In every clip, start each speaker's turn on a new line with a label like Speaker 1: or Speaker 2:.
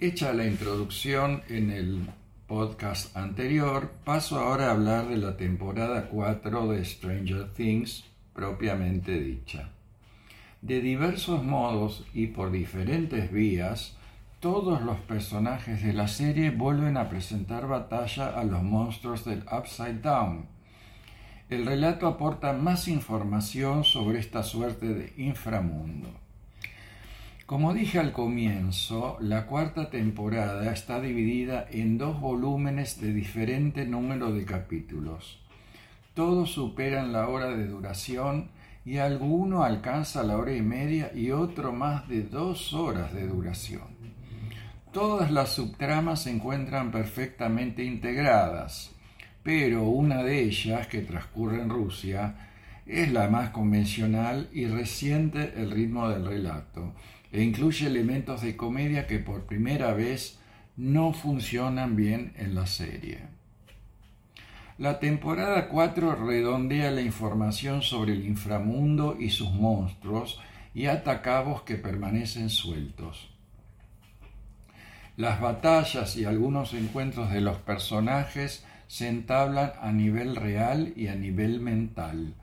Speaker 1: Hecha la introducción en el podcast anterior, paso ahora a hablar de la temporada 4 de Stranger Things propiamente dicha. De diversos modos y por diferentes vías, todos los personajes de la serie vuelven a presentar batalla a los monstruos del Upside Down. El relato aporta más información sobre esta suerte de inframundo. Como dije al comienzo, la cuarta temporada está dividida en dos volúmenes de diferente número de capítulos. Todos superan la hora de duración y alguno alcanza la hora y media y otro más de dos horas de duración. Todas las subtramas se encuentran perfectamente integradas, pero una de ellas, que transcurre en Rusia, es la más convencional y resiente el ritmo del relato e incluye elementos de comedia que por primera vez no funcionan bien en la serie. La temporada 4 redondea la información sobre el inframundo y sus monstruos y ata cabos que permanecen sueltos. Las batallas y algunos encuentros de los personajes se entablan a nivel real y a nivel mental,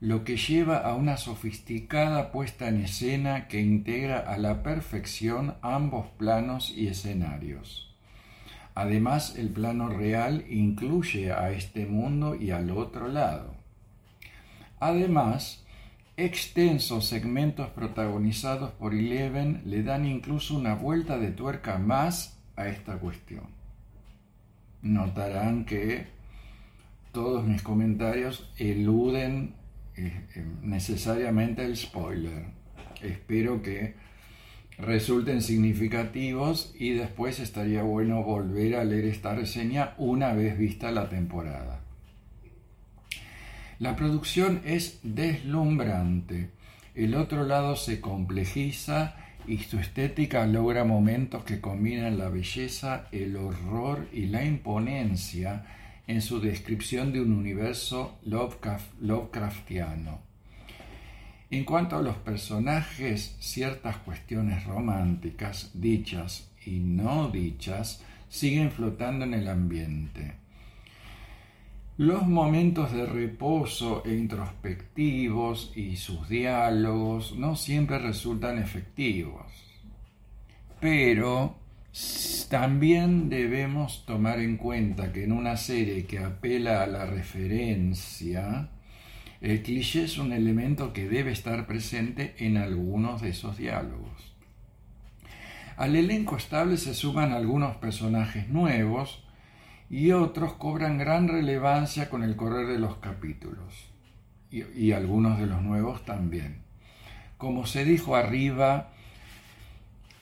Speaker 1: lo que lleva a una sofisticada puesta en escena que integra a la perfección ambos planos y escenarios. Además, el plano real incluye a este mundo y al otro lado. Además, Extensos segmentos protagonizados por Eleven le dan incluso una vuelta de tuerca más a esta cuestión. Notarán que todos mis comentarios eluden necesariamente el spoiler. Espero que resulten significativos y después estaría bueno volver a leer esta reseña una vez vista la temporada. La producción es deslumbrante. El otro lado se complejiza y su estética logra momentos que combinan la belleza, el horror y la imponencia en su descripción de un universo Lovecraftiano. En cuanto a los personajes, ciertas cuestiones románticas, dichas y no dichas, siguen flotando en el ambiente. Los momentos de reposo e introspectivos y sus diálogos no siempre resultan efectivos, pero también debemos tomar en cuenta que en una serie que apela a la referencia, el cliché es un elemento que debe estar presente en algunos de esos diálogos. Al elenco estable se suman algunos personajes nuevos, y otros cobran gran relevancia con el correr de los capítulos, y, algunos de los nuevos también. Como se dijo arriba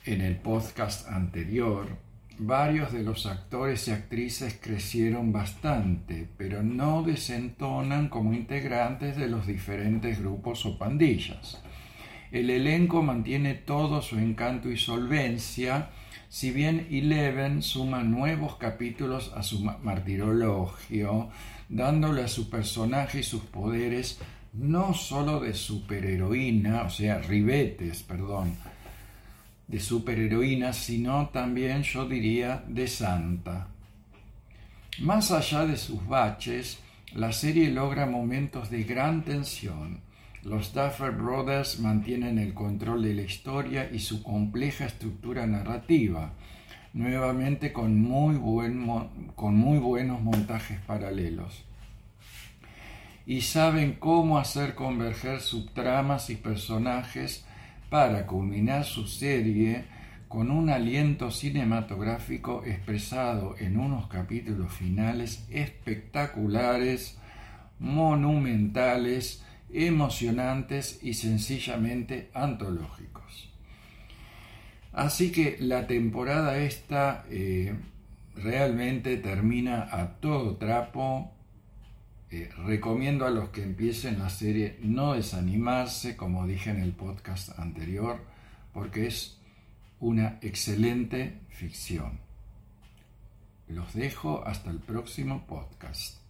Speaker 1: en el podcast anterior, varios de los actores y actrices crecieron bastante, pero no desentonan como integrantes de los diferentes grupos o pandillas. El elenco mantiene todo su encanto y solvencia, si bien Eleven suma nuevos capítulos a su martirologio, dándole a su personaje y sus poderes no sólo de superheroína, o sea, ribetes, perdón, de superheroína, sino también, yo diría, de santa. Más allá de sus baches, la serie logra momentos de gran tensión, los Duffer Brothers mantienen el control de la historia y su compleja estructura narrativa, nuevamente con muy, con muy buenos montajes paralelos. Y saben cómo hacer converger subtramas y personajes para culminar su serie con un aliento cinematográfico expresado en unos capítulos finales espectaculares, monumentales, emocionantes y sencillamente antológicos. Así que la temporada esta eh, realmente termina a todo trapo. Recomiendo a los que empiecen la serie no desanimarse, como dije en el podcast anterior, porque es una excelente ficción. Los dejo hasta el próximo podcast.